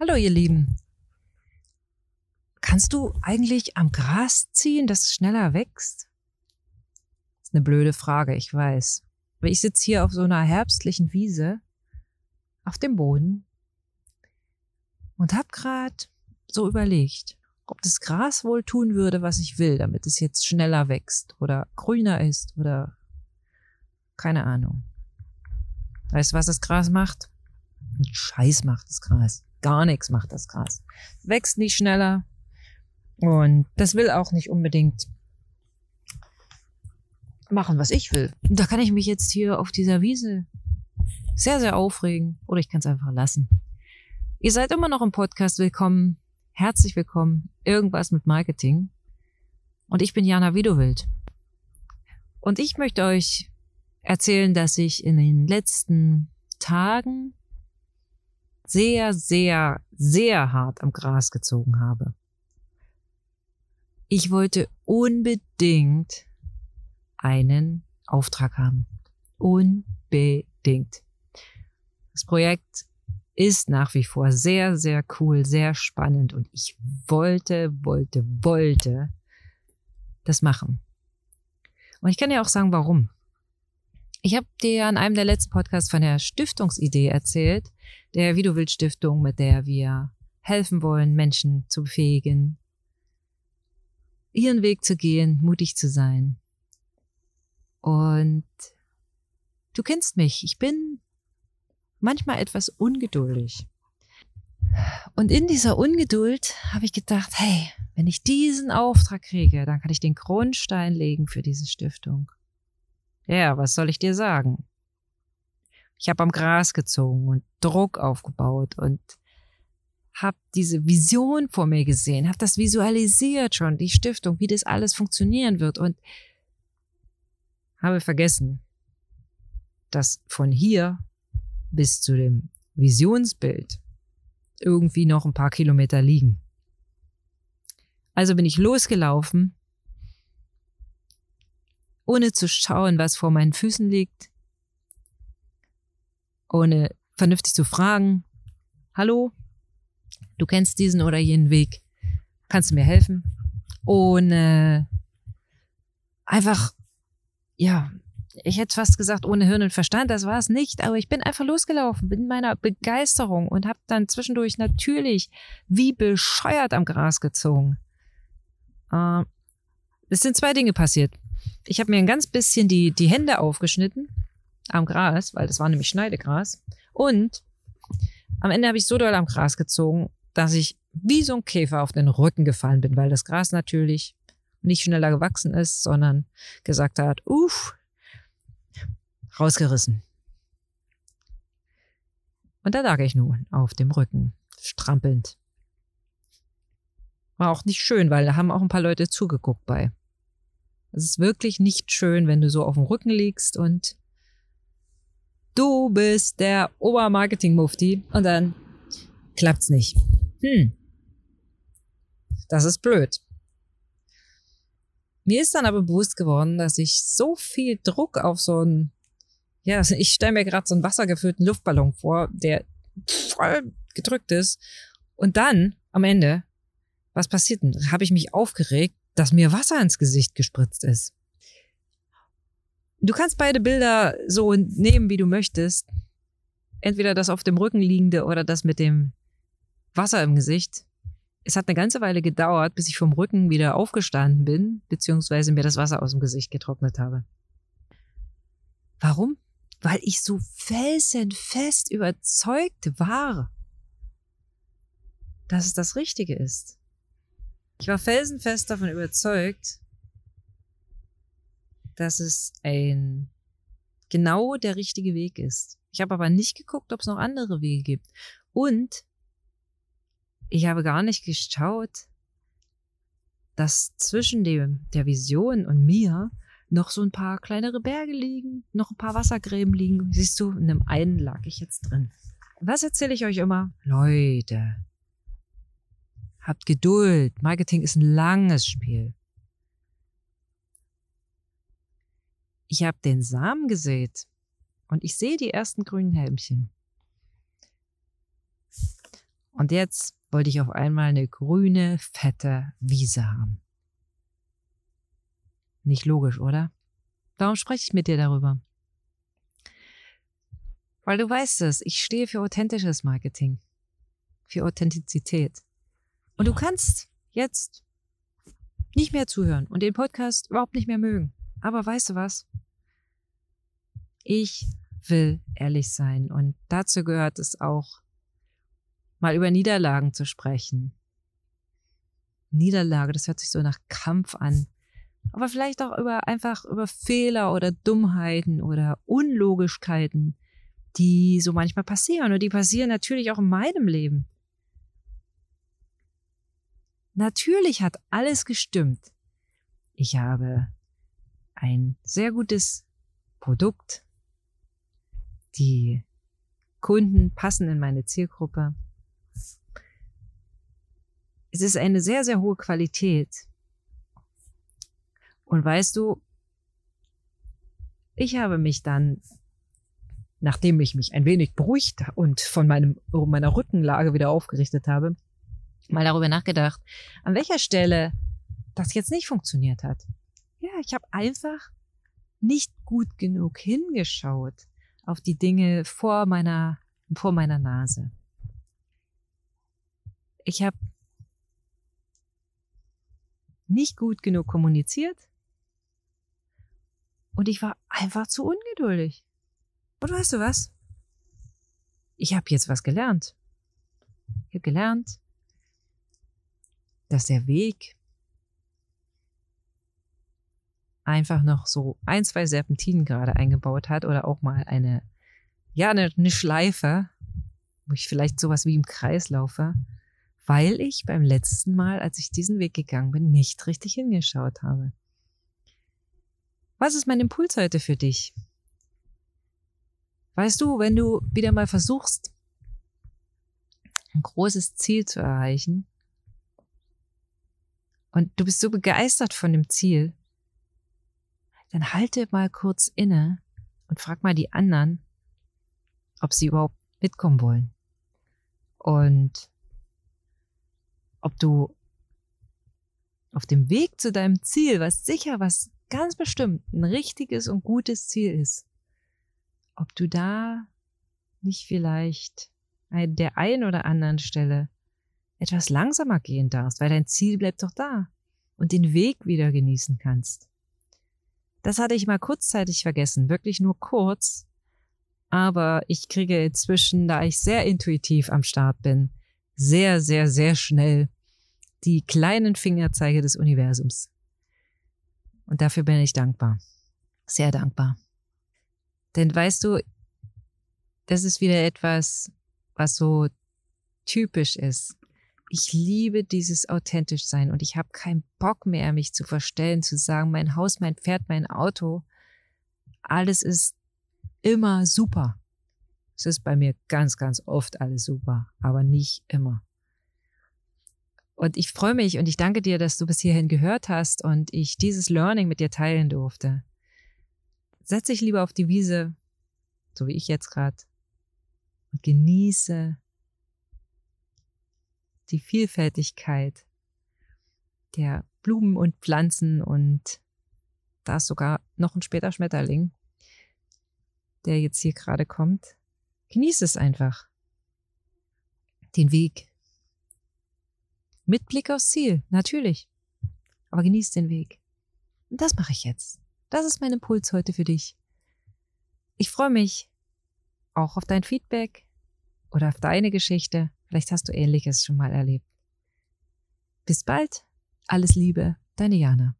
Hallo ihr Lieben. Kannst du eigentlich am Gras ziehen, dass es schneller wächst? Das ist eine blöde Frage, ich weiß. Aber ich sitze hier auf so einer herbstlichen Wiese auf dem Boden und habe gerade so überlegt, ob das Gras wohl tun würde, was ich will, damit es jetzt schneller wächst oder grüner ist oder keine Ahnung. Weißt du, was das Gras macht? Scheiß macht das Gras. Gar nichts macht das Gras. Wächst nicht schneller. Und das will auch nicht unbedingt machen, was ich will. Und da kann ich mich jetzt hier auf dieser Wiese sehr, sehr aufregen. Oder ich kann es einfach lassen. Ihr seid immer noch im Podcast willkommen. Herzlich willkommen. Irgendwas mit Marketing. Und ich bin Jana Widowild. Und ich möchte euch erzählen, dass ich in den letzten Tagen sehr, sehr, sehr hart am Gras gezogen habe. Ich wollte unbedingt einen Auftrag haben. Unbedingt. Das Projekt ist nach wie vor sehr, sehr cool, sehr spannend und ich wollte, wollte, wollte das machen. Und ich kann ja auch sagen, warum. Ich habe dir an einem der letzten Podcasts von der Stiftungsidee erzählt, der Widowild Stiftung, mit der wir helfen wollen, Menschen zu befähigen, ihren Weg zu gehen, mutig zu sein. Und du kennst mich, ich bin manchmal etwas ungeduldig. Und in dieser Ungeduld habe ich gedacht, hey, wenn ich diesen Auftrag kriege, dann kann ich den Grundstein legen für diese Stiftung. Ja, was soll ich dir sagen? Ich habe am Gras gezogen und Druck aufgebaut und habe diese Vision vor mir gesehen, habe das visualisiert schon, die Stiftung, wie das alles funktionieren wird und habe vergessen, dass von hier bis zu dem Visionsbild irgendwie noch ein paar Kilometer liegen. Also bin ich losgelaufen ohne zu schauen, was vor meinen Füßen liegt, ohne vernünftig zu fragen, hallo, du kennst diesen oder jenen Weg, kannst du mir helfen? Ohne einfach, ja, ich hätte fast gesagt, ohne Hirn und Verstand, das war es nicht, aber ich bin einfach losgelaufen, bin in meiner Begeisterung und habe dann zwischendurch natürlich wie bescheuert am Gras gezogen. Äh, es sind zwei Dinge passiert. Ich habe mir ein ganz bisschen die, die Hände aufgeschnitten am Gras, weil das war nämlich Schneidegras. Und am Ende habe ich so doll am Gras gezogen, dass ich wie so ein Käfer auf den Rücken gefallen bin, weil das Gras natürlich nicht schneller gewachsen ist, sondern gesagt hat, uff, rausgerissen. Und da lag ich nun auf dem Rücken, strampelnd. War auch nicht schön, weil da haben auch ein paar Leute zugeguckt bei. Es ist wirklich nicht schön, wenn du so auf dem Rücken liegst und du bist der Obermarketing-Mufti und dann klappt's nicht. Hm. Das ist blöd. Mir ist dann aber bewusst geworden, dass ich so viel Druck auf so einen, ja, ich stelle mir gerade so einen wassergefüllten Luftballon vor, der voll gedrückt ist. Und dann am Ende, was passiert denn? Habe ich mich aufgeregt dass mir Wasser ins Gesicht gespritzt ist. Du kannst beide Bilder so nehmen, wie du möchtest. Entweder das auf dem Rücken liegende oder das mit dem Wasser im Gesicht. Es hat eine ganze Weile gedauert, bis ich vom Rücken wieder aufgestanden bin, beziehungsweise mir das Wasser aus dem Gesicht getrocknet habe. Warum? Weil ich so felsenfest überzeugt war, dass es das Richtige ist. Ich war felsenfest davon überzeugt, dass es ein genau der richtige Weg ist. Ich habe aber nicht geguckt, ob es noch andere Wege gibt. Und ich habe gar nicht geschaut, dass zwischen dem, der Vision und mir noch so ein paar kleinere Berge liegen, noch ein paar Wassergräben liegen. Siehst du, in dem einen lag ich jetzt drin. Was erzähle ich euch immer? Leute, Habt Geduld. Marketing ist ein langes Spiel. Ich habe den Samen gesät und ich sehe die ersten grünen Helmchen. Und jetzt wollte ich auf einmal eine grüne, fette Wiese haben. Nicht logisch, oder? Warum spreche ich mit dir darüber? Weil du weißt es, ich stehe für authentisches Marketing, für Authentizität. Und du kannst jetzt nicht mehr zuhören und den Podcast überhaupt nicht mehr mögen. Aber weißt du was? Ich will ehrlich sein und dazu gehört es auch, mal über Niederlagen zu sprechen. Niederlage, das hört sich so nach Kampf an. Aber vielleicht auch über einfach über Fehler oder Dummheiten oder Unlogischkeiten, die so manchmal passieren. Und die passieren natürlich auch in meinem Leben. Natürlich hat alles gestimmt. Ich habe ein sehr gutes Produkt. Die Kunden passen in meine Zielgruppe. Es ist eine sehr, sehr hohe Qualität. Und weißt du, ich habe mich dann, nachdem ich mich ein wenig beruhigt und von meinem, meiner Rückenlage wieder aufgerichtet habe, mal darüber nachgedacht, an welcher Stelle das jetzt nicht funktioniert hat. Ja, ich habe einfach nicht gut genug hingeschaut auf die Dinge vor meiner, vor meiner Nase. Ich habe nicht gut genug kommuniziert und ich war einfach zu ungeduldig. Und weißt du was? Ich habe jetzt was gelernt. Ich habe gelernt, dass der Weg einfach noch so ein, zwei Serpentinen gerade eingebaut hat oder auch mal eine, ja, eine, eine Schleife, wo ich vielleicht sowas wie im Kreis laufe, weil ich beim letzten Mal, als ich diesen Weg gegangen bin, nicht richtig hingeschaut habe. Was ist mein Impuls heute für dich? Weißt du, wenn du wieder mal versuchst, ein großes Ziel zu erreichen und du bist so begeistert von dem Ziel, dann halte mal kurz inne und frag mal die anderen, ob sie überhaupt mitkommen wollen. Und ob du auf dem Weg zu deinem Ziel, was sicher, was ganz bestimmt ein richtiges und gutes Ziel ist, ob du da nicht vielleicht an der einen oder anderen Stelle etwas langsamer gehen darfst, weil dein Ziel bleibt doch da und den Weg wieder genießen kannst. Das hatte ich mal kurzzeitig vergessen, wirklich nur kurz, aber ich kriege inzwischen, da ich sehr intuitiv am Start bin, sehr, sehr, sehr schnell die kleinen Fingerzeige des Universums. Und dafür bin ich dankbar. Sehr dankbar. Denn weißt du, das ist wieder etwas, was so typisch ist. Ich liebe dieses authentisch sein und ich habe keinen Bock mehr, mich zu verstellen, zu sagen, mein Haus, mein Pferd, mein Auto, alles ist immer super. Es ist bei mir ganz, ganz oft alles super, aber nicht immer. Und ich freue mich und ich danke dir, dass du bis hierhin gehört hast und ich dieses Learning mit dir teilen durfte. Setz dich lieber auf die Wiese, so wie ich jetzt gerade, und genieße die Vielfältigkeit der Blumen und Pflanzen und da ist sogar noch ein später Schmetterling, der jetzt hier gerade kommt. Genieße es einfach. Den Weg. Mit Blick aufs Ziel, natürlich. Aber genieß den Weg. Und das mache ich jetzt. Das ist mein Impuls heute für dich. Ich freue mich auch auf dein Feedback oder auf deine Geschichte. Vielleicht hast du ähnliches schon mal erlebt. Bis bald. Alles Liebe, deine Jana.